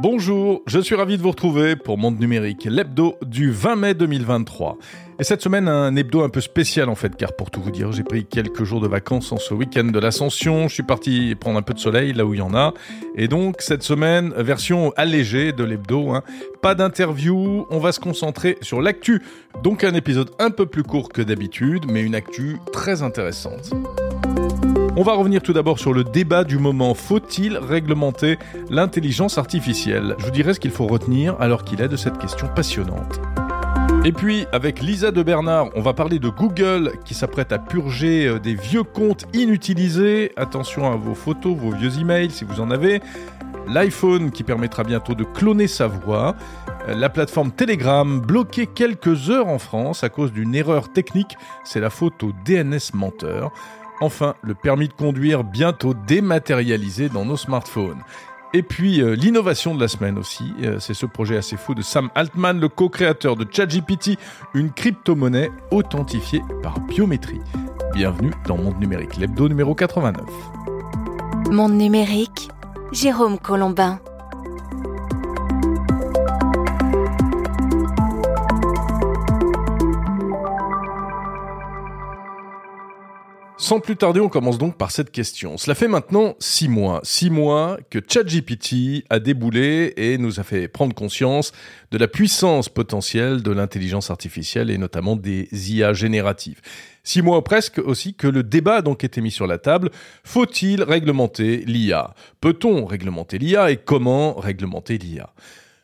Bonjour, je suis ravi de vous retrouver pour Monde Numérique, l'hebdo du 20 mai 2023. Et cette semaine, un hebdo un peu spécial en fait, car pour tout vous dire, j'ai pris quelques jours de vacances en ce week-end de l'Ascension. Je suis parti prendre un peu de soleil là où il y en a. Et donc, cette semaine, version allégée de l'hebdo. Hein. Pas d'interview, on va se concentrer sur l'actu. Donc un épisode un peu plus court que d'habitude, mais une actu très intéressante. On va revenir tout d'abord sur le débat du moment. Faut-il réglementer l'intelligence artificielle? Je vous dirai ce qu'il faut retenir alors qu'il est de cette question passionnante. Et puis, avec Lisa de Bernard, on va parler de Google qui s'apprête à purger euh, des vieux comptes inutilisés. Attention à vos photos, vos vieux emails si vous en avez. L'iPhone qui permettra bientôt de cloner sa voix. Euh, la plateforme Telegram bloquée quelques heures en France à cause d'une erreur technique. C'est la faute au DNS menteur. Enfin, le permis de conduire bientôt dématérialisé dans nos smartphones. Et puis euh, l'innovation de la semaine aussi, euh, c'est ce projet assez fou de Sam Altman, le co-créateur de ChatGPT, une crypto-monnaie authentifiée par biométrie. Bienvenue dans Monde Numérique, l'hebdo numéro 89. Monde Numérique, Jérôme Colombin. Sans plus tarder, on commence donc par cette question. Cela fait maintenant six mois, six mois que ChatGPT a déboulé et nous a fait prendre conscience de la puissance potentielle de l'intelligence artificielle et notamment des IA génératives. Six mois presque aussi que le débat a donc été mis sur la table. Faut-il réglementer l'IA Peut-on réglementer l'IA et comment réglementer l'IA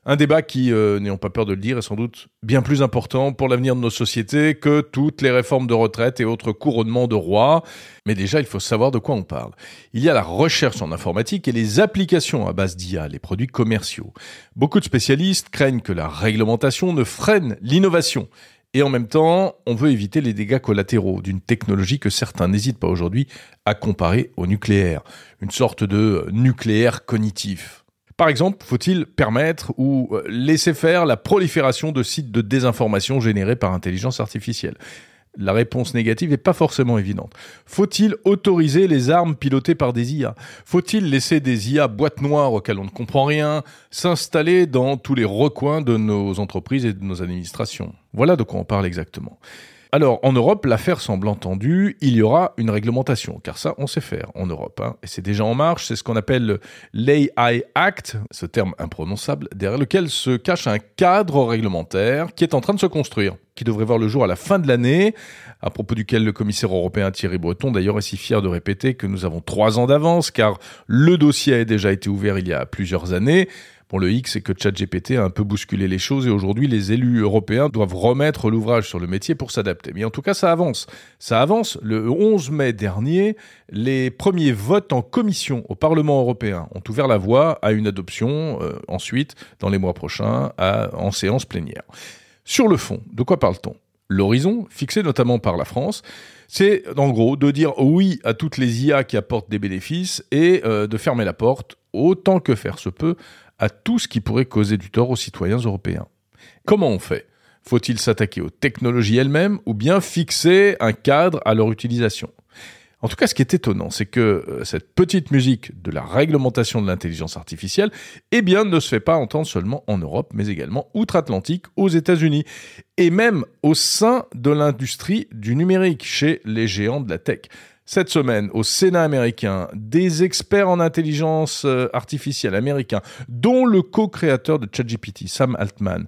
un débat qui, euh, n'ayons pas peur de le dire, est sans doute bien plus important pour l'avenir de nos sociétés que toutes les réformes de retraite et autres couronnements de rois. Mais déjà, il faut savoir de quoi on parle. Il y a la recherche en informatique et les applications à base d'IA, les produits commerciaux. Beaucoup de spécialistes craignent que la réglementation ne freine l'innovation. Et en même temps, on veut éviter les dégâts collatéraux d'une technologie que certains n'hésitent pas aujourd'hui à comparer au nucléaire. Une sorte de nucléaire cognitif. Par exemple, faut-il permettre ou euh, laisser faire la prolifération de sites de désinformation générés par intelligence artificielle? La réponse négative n'est pas forcément évidente. Faut-il autoriser les armes pilotées par des IA Faut-il laisser des IA boîtes noires auxquelles on ne comprend rien s'installer dans tous les recoins de nos entreprises et de nos administrations? Voilà de quoi on parle exactement. Alors, en Europe, l'affaire semble entendue, il y aura une réglementation, car ça, on sait faire en Europe. Hein. et c'est déjà en marche, c'est ce qu'on appelle l'AI Act, ce terme imprononçable, derrière lequel se cache un cadre réglementaire qui est en train de se construire, qui devrait voir le jour à la fin de l'année, à propos duquel le commissaire européen Thierry Breton d'ailleurs est si fier de répéter que nous avons trois ans d'avance, car le dossier a déjà été ouvert il y a plusieurs années, Le X, c'est que ChatGPT a un peu bousculé les choses et aujourd'hui, les élus européens doivent remettre l'ouvrage sur le métier pour s'adapter. Mais en tout cas, ça avance. Ça avance. Le 11 mai dernier, les premiers votes en commission au Parlement européen ont ouvert la voie à une adoption euh, ensuite, dans les mois prochains, en séance plénière. Sur le fond, de quoi parle-t-on? L'horizon, fixé notamment par la France, c'est en gros de dire oui à toutes les IA qui apportent des bénéfices et euh, de fermer la porte autant que faire se peut à tout ce qui pourrait causer du tort aux citoyens européens. Comment on fait? Faut-il s'attaquer aux technologies elles-mêmes ou bien fixer un cadre à leur utilisation? En tout cas, ce qui est étonnant, c'est que euh, cette petite musique de la réglementation de l'intelligence artificielle, eh ne se fait pas entendre seulement en Europe, mais également outre-Atlantique, aux États-Unis, et même au sein de l'industrie du numérique, chez les géants de la tech. Cette semaine, au Sénat américain, des experts en intelligence euh, artificielle américains, dont le co-créateur de ChatGPT, Sam Altman,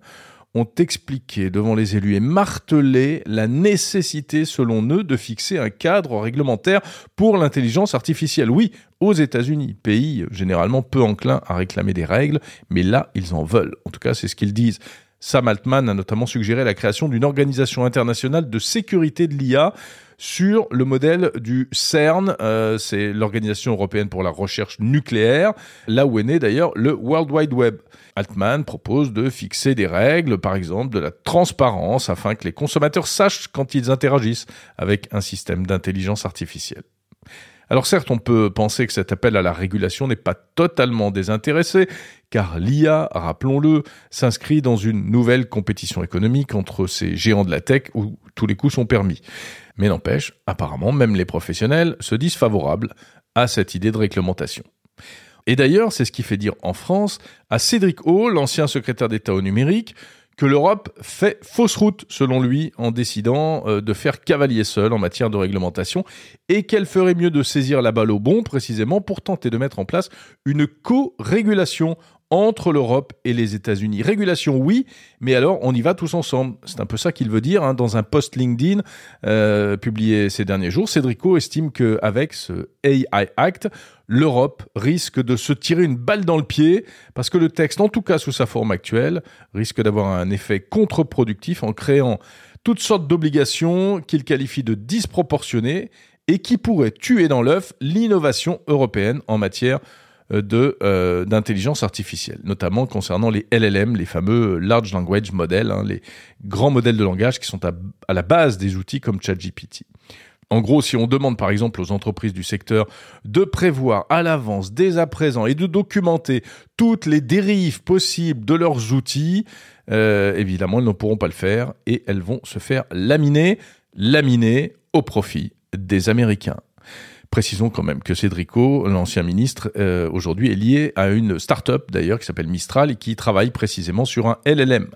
ont expliqué devant les élus et martelé la nécessité, selon eux, de fixer un cadre réglementaire pour l'intelligence artificielle. Oui, aux États-Unis, pays généralement peu enclin à réclamer des règles, mais là, ils en veulent. En tout cas, c'est ce qu'ils disent. Sam Altman a notamment suggéré la création d'une organisation internationale de sécurité de l'IA sur le modèle du CERN, euh, c'est l'Organisation européenne pour la recherche nucléaire, là où est né d'ailleurs le World Wide Web. Altman propose de fixer des règles, par exemple de la transparence, afin que les consommateurs sachent quand ils interagissent avec un système d'intelligence artificielle. Alors certes, on peut penser que cet appel à la régulation n'est pas totalement désintéressé, car l'IA, rappelons-le, s'inscrit dans une nouvelle compétition économique entre ces géants de la tech où tous les coups sont permis. Mais n'empêche, apparemment, même les professionnels se disent favorables à cette idée de réglementation. Et d'ailleurs, c'est ce qui fait dire en France à Cédric O, l'ancien secrétaire d'État au numérique, que l'Europe fait fausse route, selon lui, en décidant euh, de faire cavalier seul en matière de réglementation, et qu'elle ferait mieux de saisir la balle au bon, précisément, pour tenter de mettre en place une co-régulation entre l'Europe et les États-Unis. Régulation, oui, mais alors on y va tous ensemble. C'est un peu ça qu'il veut dire hein. dans un post LinkedIn euh, publié ces derniers jours. Cédrico estime qu'avec ce AI Act, l'Europe risque de se tirer une balle dans le pied parce que le texte, en tout cas sous sa forme actuelle, risque d'avoir un effet contre-productif en créant toutes sortes d'obligations qu'il qualifie de disproportionnées et qui pourraient tuer dans l'œuf l'innovation européenne en matière euh, de euh, d'intelligence artificielle, notamment concernant les LLM, les fameux large language models, hein, les grands modèles de langage qui sont à, à la base des outils comme ChatGPT. En gros, si on demande par exemple aux entreprises du secteur de prévoir à l'avance, dès à présent, et de documenter toutes les dérives possibles de leurs outils, euh, évidemment, elles ne pourront pas le faire et elles vont se faire laminer, laminer au profit des Américains. Précisons quand même que Cédrico, l'ancien ministre, euh, aujourd'hui est lié à une start-up d'ailleurs qui s'appelle Mistral et qui travaille précisément sur un LLM.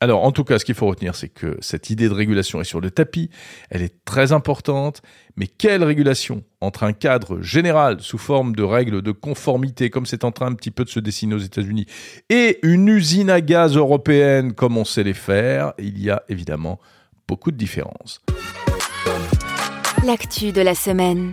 Alors, en tout cas, ce qu'il faut retenir, c'est que cette idée de régulation est sur le tapis, elle est très importante, mais quelle régulation entre un cadre général sous forme de règles de conformité, comme c'est en train un petit peu de se dessiner aux États-Unis, et une usine à gaz européenne, comme on sait les faire, il y a évidemment beaucoup de différences. L'actu de la semaine.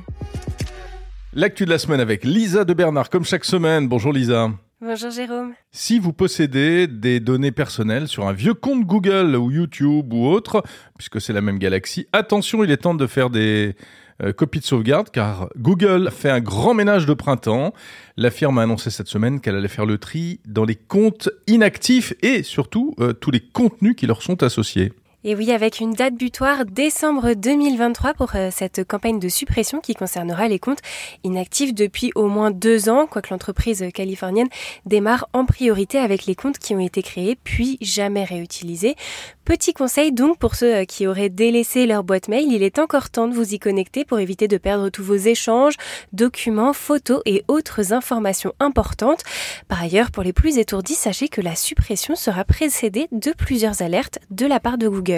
L'actu de la semaine avec Lisa de Bernard, comme chaque semaine. Bonjour Lisa. Bonjour Jérôme. Si vous possédez des données personnelles sur un vieux compte Google ou YouTube ou autre, puisque c'est la même galaxie, attention, il est temps de faire des euh, copies de sauvegarde car Google fait un grand ménage de printemps. La firme a annoncé cette semaine qu'elle allait faire le tri dans les comptes inactifs et surtout euh, tous les contenus qui leur sont associés. Et oui, avec une date butoir décembre 2023 pour euh, cette campagne de suppression qui concernera les comptes inactifs depuis au moins deux ans, quoique l'entreprise californienne démarre en priorité avec les comptes qui ont été créés puis jamais réutilisés. Petit conseil donc pour ceux euh, qui auraient délaissé leur boîte mail, il est encore temps de vous y connecter pour éviter de perdre tous vos échanges, documents, photos et autres informations importantes. Par ailleurs, pour les plus étourdis, sachez que la suppression sera précédée de plusieurs alertes de la part de Google.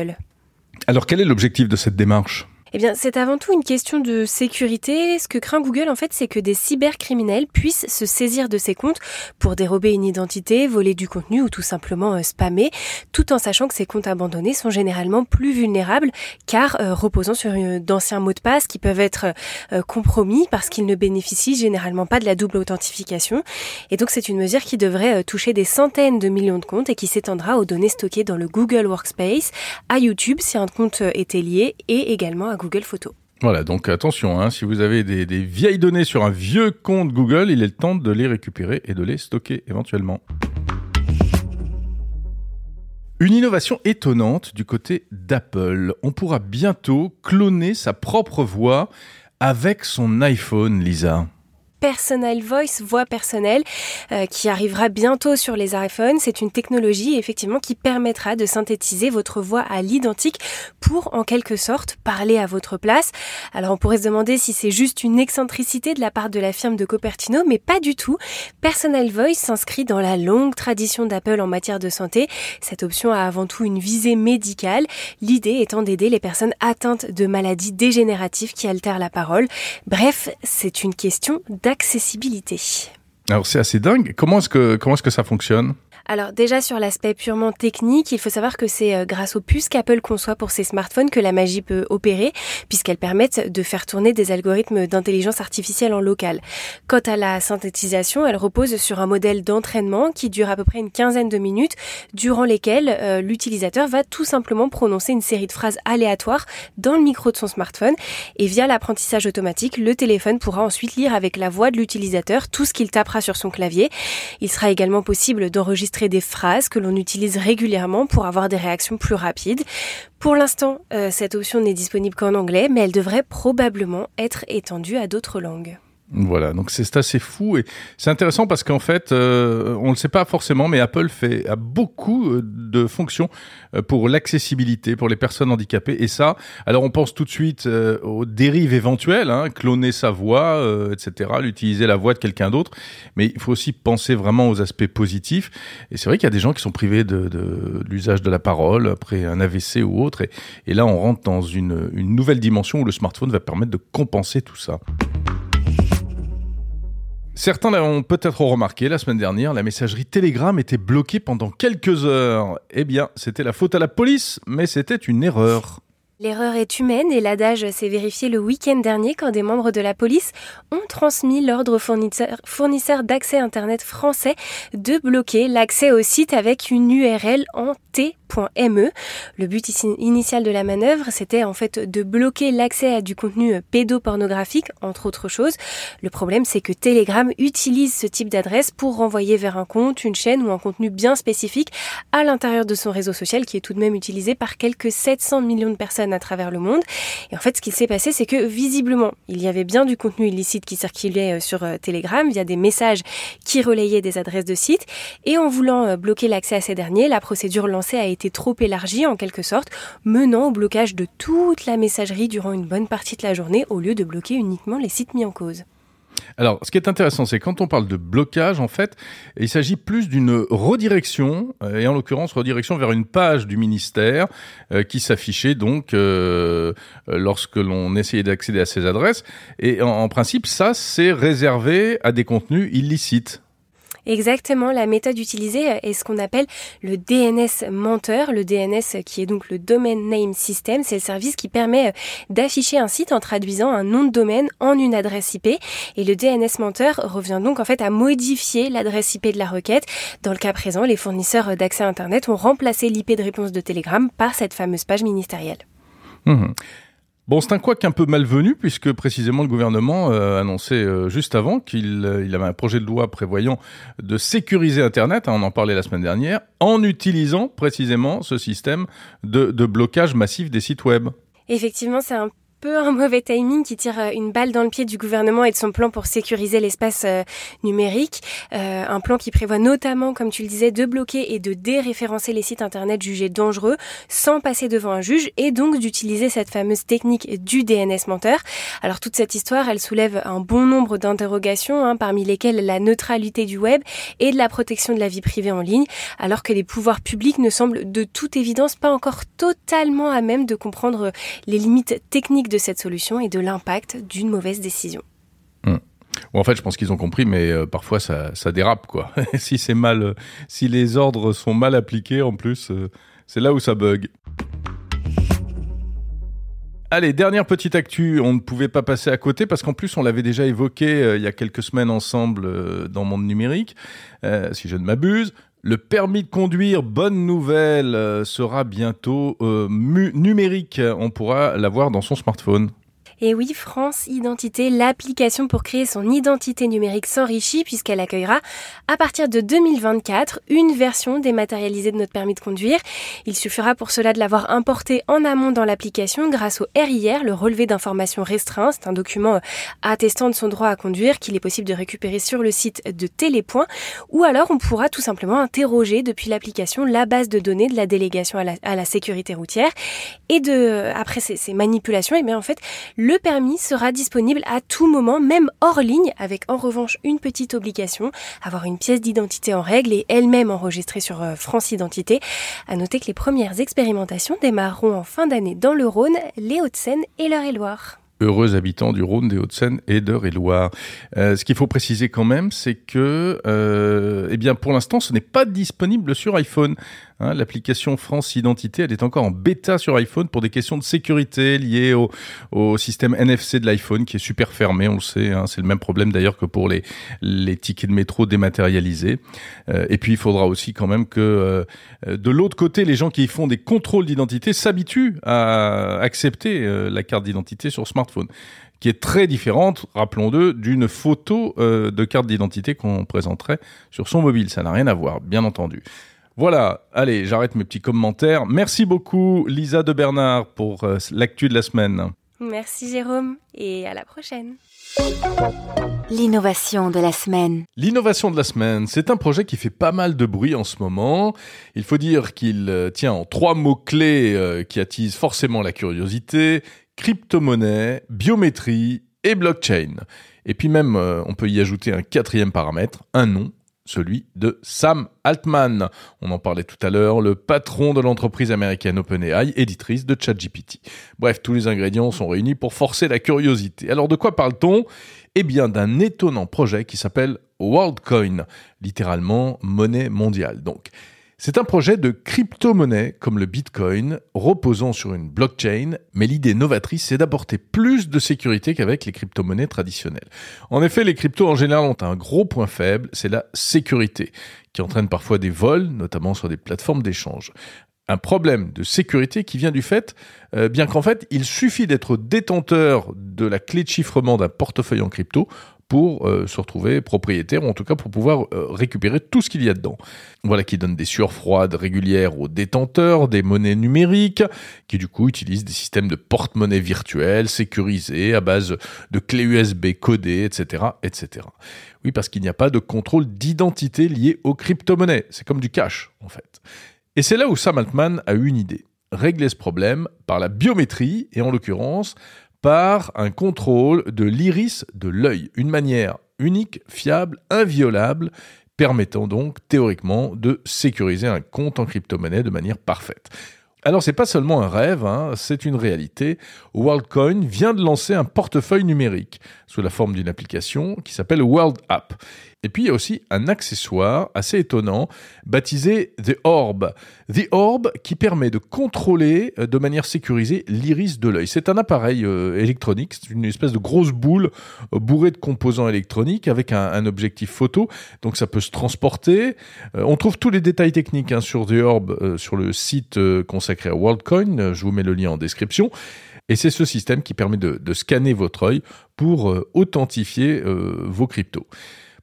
Alors quel est l'objectif de cette démarche? Eh bien, c'est avant tout une question de sécurité. Ce que craint Google, en fait, c'est que des cybercriminels puissent se saisir de ces comptes pour dérober une identité, voler du contenu ou tout simplement euh, spammer, tout en sachant que ces comptes abandonnés sont généralement plus vulnérables car euh, reposant sur d'anciens mots de passe qui peuvent être euh, compromis parce qu'ils ne bénéficient généralement pas de la double authentification. Et donc, c'est une mesure qui devrait toucher des centaines de millions de comptes et qui s'étendra aux données stockées dans le Google Workspace, à YouTube si un compte était lié et également à Voilà, donc attention, hein, si vous avez des, des, vieilles données sur un vieux compte Google, il est le temps de les récupérer et de les stocker éventuellement. Une innovation étonnante du côté d'Apple. On pourra bientôt cloner sa propre voix avec son iPhone, Lisa. Personal Voice, voix personnelle, euh, qui arrivera bientôt sur les iPhones. C'est une technologie effectivement qui permettra de synthétiser votre voix à l'identique pour en quelque sorte parler à votre place. Alors on pourrait se demander si c'est juste une excentricité de la part de la firme de Cupertino, mais pas du tout. Personal Voice s'inscrit dans la longue tradition d'Apple en matière de santé. Cette option a avant tout une visée médicale, l'idée étant d'aider les personnes atteintes de maladies dégénératives qui altèrent la parole. Bref, c'est une question Alors c'est assez dingue. Comment est-ce que ça fonctionne? Alors déjà sur l'aspect purement technique, il faut savoir que c'est euh, grâce aux puces qu'Apple conçoit pour ses smartphones que la magie peut opérer, puisqu'elles permettent de faire tourner des algorithmes d'intelligence artificielle en local. Quant à la synthétisation, elle repose sur un modèle d'entraînement qui dure à peu près une quinzaine de minutes, durant lesquelles euh, l'utilisateur va tout simplement prononcer une série de phrases aléatoires dans le micro de son smartphone, et via l'apprentissage automatique, le téléphone pourra ensuite lire avec la voix de l'utilisateur tout ce qu'il tapera sur son clavier. Il sera également possible d'enregistrer des phrases que l'on utilise régulièrement pour avoir des réactions plus rapides. Pour l'instant, euh, cette option n'est disponible qu'en anglais, mais elle devrait probablement être étendue à d'autres langues. Voilà, donc c'est assez fou et c'est intéressant parce qu'en fait, euh, on ne le sait pas forcément, mais Apple fait a beaucoup euh, de fonctions euh, pour l'accessibilité pour les personnes handicapées et ça. Alors on pense tout de suite aux dérives éventuelles, hein, cloner sa voix, etc., l'utiliser la voix de quelqu'un d'autre, mais il faut aussi penser vraiment aux aspects positifs. Et c'est vrai qu'il y a des gens qui sont privés de, l'usage de la parole après un AVC ou autre, et, là on rentre dans une nouvelle dimension où le smartphone va permettre de compenser tout ça. Certains l'ont peut-être remarqué, la semaine dernière, la messagerie Telegram était bloquée pendant quelques heures. Eh bien, c'était la faute à la police, mais c'était une erreur. L'erreur est humaine et l'adage s'est vérifié le week-end dernier quand des membres de la police ont transmis l'ordre fournisseur, fournisseur d'accès Internet français de bloquer l'accès au site avec une URL en T E. Le but initial de la manœuvre, c'était en fait de bloquer l'accès à du contenu pédopornographique, entre autres choses. Le problème, c'est que Telegram utilise ce type d'adresse pour renvoyer vers un compte, une chaîne ou un contenu bien spécifique à l'intérieur de son réseau social qui est tout de même utilisé par quelques 700 millions de personnes à travers le monde. Et en fait, ce qui s'est passé, c'est que visiblement, il y avait bien du contenu illicite qui circulait euh, sur euh, Telegram via des messages qui relayaient des adresses de sites. Et en voulant euh, bloquer l'accès à ces derniers, la procédure lancée a été trop élargi en quelque sorte, menant au blocage de toute la messagerie durant une bonne partie de la journée au lieu de bloquer uniquement les sites mis en cause. Alors, ce qui est intéressant, c'est quand on parle de blocage, en fait, il s'agit plus d'une redirection, euh, et en l'occurrence redirection vers une page du ministère euh, qui s'affichait donc euh, lorsque l'on essayait d'accéder à ces adresses. Et en principe, ça, c'est réservé à des contenus illicites. Exactement, la méthode utilisée est ce qu'on appelle le DNS menteur. Le DNS qui est donc le Domain Name System, c'est le service qui permet euh, d'afficher un site en traduisant un nom de domaine en une adresse IP. Et le DNS menteur revient donc en fait à modifier l'adresse IP de la requête. Dans le cas présent, les fournisseurs d'accès Internet ont remplacé l'IP de réponse de Telegram par cette fameuse page ministérielle. Mmh. Bon, c'est un couac un peu malvenu puisque précisément le gouvernement euh, annonçait euh, juste avant qu'il euh, avait un projet de loi prévoyant de sécuriser Internet, hein, on en parlait la semaine dernière, en utilisant précisément ce système de, de blocage massif des sites web. Effectivement, c'est un peu un mauvais timing qui tire euh, une balle dans le pied du gouvernement et de son plan pour sécuriser l'espace euh, numérique. Euh, un plan qui prévoit notamment, comme tu le disais, de bloquer et de déréférencer les sites internet jugés dangereux sans passer devant un juge et donc d'utiliser cette fameuse technique du DNS menteur. Alors toute cette histoire, elle soulève un bon nombre d'interrogations, hein, parmi lesquelles la neutralité du web et de la protection de la vie privée en ligne, alors que les pouvoirs publics ne semblent de toute évidence pas encore totalement à même de comprendre les limites techniques cette solution et de l'impact d'une mauvaise décision. Hmm. en fait, je pense qu'ils ont compris, mais euh, parfois ça, dérape, quoi. si c'est mal, euh, si les ordres sont mal appliqués, en plus, euh, c'est là où ça bug. Allez, dernière petite actu, on ne pouvait pas passer à côté parce qu'en plus on l'avait déjà évoqué il y a quelques semaines ensemble dans Monde Numérique, si je ne m'abuse. Le permis de conduire, bonne nouvelle, sera bientôt numérique. On pourra l'avoir dans son smartphone. Et oui, France Identité, l'application pour créer son identité numérique s'enrichit puisqu'elle accueillera à partir de 2024 une version dématérialisée de notre permis de conduire. Il suffira pour cela de l'avoir importé en amont dans l'application grâce au RIR, le relevé d'informations restreint. C'est un document euh, attestant de son droit à conduire qu'il est possible de récupérer sur le site de Télépoint ou alors on pourra tout simplement interroger depuis l'application la base de données de la délégation à la, sécurité routière et de après ces, ces manipulations, et eh bien en fait le le permis sera disponible à tout moment, même hors ligne, avec en revanche une petite obligation, avoir une pièce d'identité en règle et elle-même enregistrée sur euh, France Identité. À noter que les premières expérimentations démarreront en fin d'année dans le Rhône, les Hauts-de-Seine et l'Eure-et-Loire heureux habitants du Rhône, des Hauts-de-Seine et d'Eure-et-Loire. Euh, ce qu'il faut préciser quand même, c'est que, euh, eh bien, pour l'instant, ce n'est pas disponible sur iPhone. Hein, l'application France Identité, elle est encore en bêta sur iPhone pour des questions de sécurité liées au, système NFC de l'iPhone qui est super fermé, on le sait. Hein, c'est le même problème d'ailleurs que pour les, tickets de métro dématérialisés. Euh, et puis il faudra aussi quand même que euh, de l'autre côté, les gens qui font des contrôles d'identité s'habituent à accepter euh, la carte d'identité sur smartphone qui est très différente, rappelons-le, d'une photo de carte d'identité qu'on présenterait sur son mobile. Ça n'a rien à voir, bien entendu. Voilà, allez, j'arrête mes petits commentaires. Merci beaucoup Lisa de Bernard pour euh, l'actu de la semaine. Merci Jérôme et à la prochaine. L'innovation de la semaine. L'innovation de la semaine, c'est un projet qui fait pas mal de bruit en ce moment. Il faut dire qu'il euh, tient en trois mots-clés euh, qui attisent forcément la curiosité, crypto-monnaie, biométrie et blockchain. Et puis même, euh, on peut y ajouter un quatrième paramètre, un nom, celui de Sam Altman. On en parlait tout à l'heure, le patron de l'entreprise américaine OpenAI, éditrice de ChatGPT. Bref, tous les ingrédients sont réunis pour forcer la curiosité. Alors de quoi parle-t-on? Eh bien d'un étonnant projet qui s'appelle WorldCoin, littéralement monnaie mondiale. Donc, c'est un projet de crypto-monnaie comme le Bitcoin, reposant sur une blockchain, mais l'idée novatrice, c'est d'apporter plus de sécurité qu'avec les crypto-monnaies traditionnelles. En effet, les cryptos en général ont un gros point faible, c'est la sécurité, qui entraîne parfois des vols, notamment sur des plateformes d'échange un problème de sécurité qui vient du fait, euh, bien qu'en fait, il suffit d'être détenteur de la clé de chiffrement d'un portefeuille en crypto pour euh, se retrouver propriétaire, ou en tout cas pour pouvoir euh, récupérer tout ce qu'il y a dedans. Voilà qui donne des sueurs froides régulières aux détenteurs, des monnaies numériques, qui du coup utilisent des systèmes de porte-monnaie virtuels sécurisés à base de clés USB codées, etc., etc. Oui, parce qu'il n'y a pas de contrôle d'identité lié aux crypto-monnaies. C'est comme du cash, en fait. Et c'est là où Sam Altman a eu une idée. Régler ce problème par la biométrie, et en l'occurrence par un contrôle de l'iris de l'œil, une manière unique, fiable, inviolable, permettant donc théoriquement de sécuriser un compte en crypto-monnaie de manière parfaite. Alors c'est pas seulement un rêve, hein, c'est une réalité. WorldCoin vient de lancer un portefeuille numérique sous la forme d'une application qui s'appelle World App. Et puis il y a aussi un accessoire assez étonnant baptisé The Orb. The Orb qui permet de contrôler euh, de manière sécurisée l'iris de l'œil. C'est un appareil euh, électronique, c'est une espèce de grosse boule euh, bourrée de composants électroniques avec un, objectif photo. Donc ça peut se transporter. on trouve tous les détails techniques hein, sur The Orb sur le site consacré à WorldCoin. Je vous mets le lien en description. Et c'est ce système qui permet de, de scanner votre œil pour authentifier vos cryptos.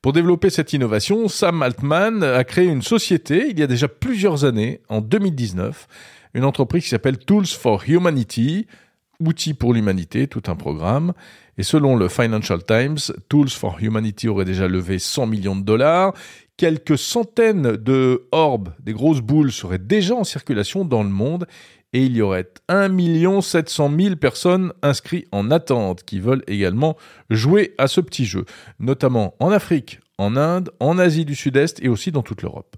Pour développer cette innovation, Sam Altman a créé une société il y a déjà plusieurs années, en 2019, une entreprise qui s'appelle Tools for Humanity, Outils pour l'humanité, tout un programme. Et selon le Financial Times, Tools for Humanity aurait déjà levé 100 millions de dollars. Quelques centaines de orbes, des grosses boules, seraient déjà en circulation dans le monde et il y aurait 1 700 000 personnes inscrites en attente qui veulent également jouer à ce petit jeu, notamment en Afrique, en Inde, en Asie du Sud-Est et aussi dans toute l'Europe.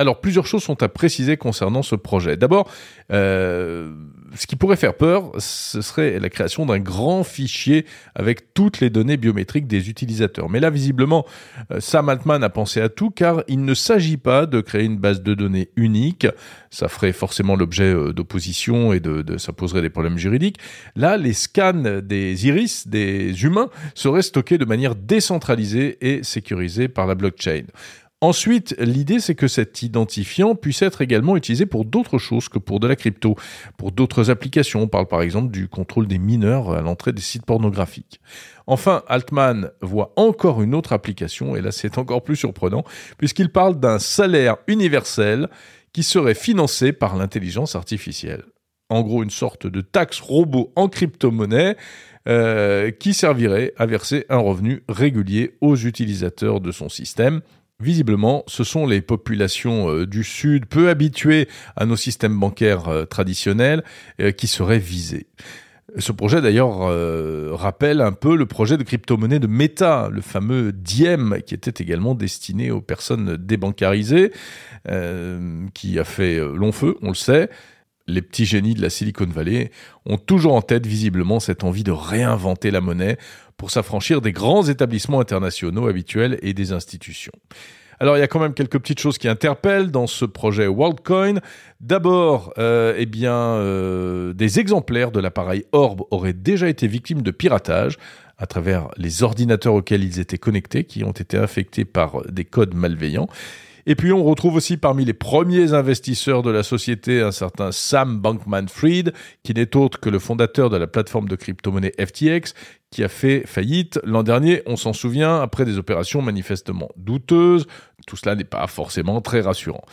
Alors plusieurs choses sont à préciser concernant ce projet. D'abord, euh, ce qui pourrait faire peur, ce serait la création d'un grand fichier avec toutes les données biométriques des utilisateurs. Mais là, visiblement, euh, Sam Altman a pensé à tout car il ne s'agit pas de créer une base de données unique. Ça ferait forcément l'objet euh, d'opposition et ça poserait des problèmes juridiques. Là, les scans des iris des humains seraient stockés de manière décentralisée et sécurisée par la blockchain. Ensuite, l'idée, c'est que cet identifiant puisse être également utilisé pour d'autres choses que pour de la crypto, pour d'autres applications. On parle par exemple du contrôle des mineurs à l'entrée des sites pornographiques. Enfin, Altman voit encore une autre application, et là c'est encore plus surprenant, puisqu'il parle d'un salaire universel qui serait financé par l'intelligence artificielle. En gros, une sorte de taxe robot en crypto-monnaie euh, qui servirait à verser un revenu régulier aux utilisateurs de son système Visiblement, ce sont les populations euh, du Sud peu habituées à nos systèmes bancaires euh, traditionnels euh, qui seraient visées. Ce projet d'ailleurs rappelle un peu le projet de crypto-monnaie de Meta, le fameux Diem, qui était également destiné aux personnes débancarisées, qui a fait long feu, on le sait. Les petits génies de la Silicon Valley ont toujours en tête visiblement cette envie de réinventer la monnaie pour s'affranchir des grands établissements internationaux habituels et des institutions. Alors il y a quand même quelques petites choses qui interpellent dans ce projet WorldCoin. D'abord, euh, eh euh, des exemplaires de l'appareil Orb auraient déjà été victimes de piratage à travers les ordinateurs auxquels ils étaient connectés, qui ont été infectés par des codes malveillants. Et puis on retrouve aussi parmi les premiers investisseurs de la société un certain Sam Bankman-Fried, qui n'est autre que le fondateur de la plateforme de crypto-monnaie FTX, qui a fait faillite l'an dernier, on s'en souvient, après des opérations manifestement douteuses. Tout cela n'est pas forcément très rassurant.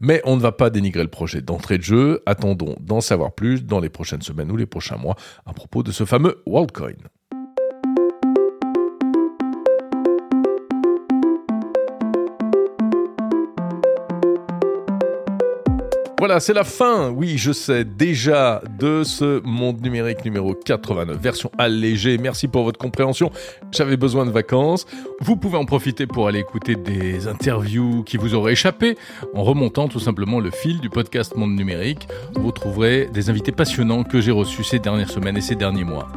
Mais on ne va pas dénigrer le projet d'entrée de jeu. Attendons d'en savoir plus dans les prochaines semaines ou les prochains mois à propos de ce fameux WorldCoin. Voilà, c'est la fin, oui, je sais, déjà de ce monde numérique numéro 89, version allégée. Merci pour votre compréhension. J'avais besoin de vacances. Vous pouvez en profiter pour aller écouter des interviews qui vous auraient échappé en remontant tout simplement le fil du podcast Monde numérique. Vous trouverez des invités passionnants que j'ai reçus ces dernières semaines et ces derniers mois.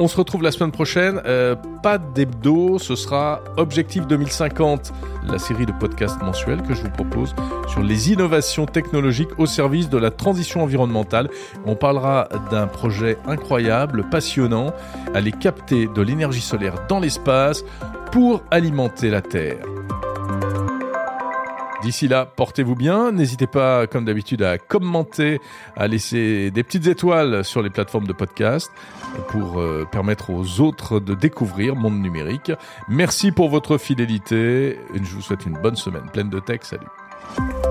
On se retrouve la semaine prochaine. Euh, pas d'hebdo, ce sera Objectif 2050, la série de podcasts mensuels que je vous propose sur les innovations technologiques au service de la transition environnementale. On parlera d'un projet incroyable, passionnant, aller capter de l'énergie solaire dans l'espace pour alimenter la Terre. D'ici là, portez-vous bien. N'hésitez pas, comme d'habitude, à commenter, à laisser des petites étoiles sur les plateformes de podcast pour euh, permettre aux autres de découvrir Monde Numérique. Merci pour votre fidélité. Je vous souhaite une bonne semaine pleine de tech. Salut.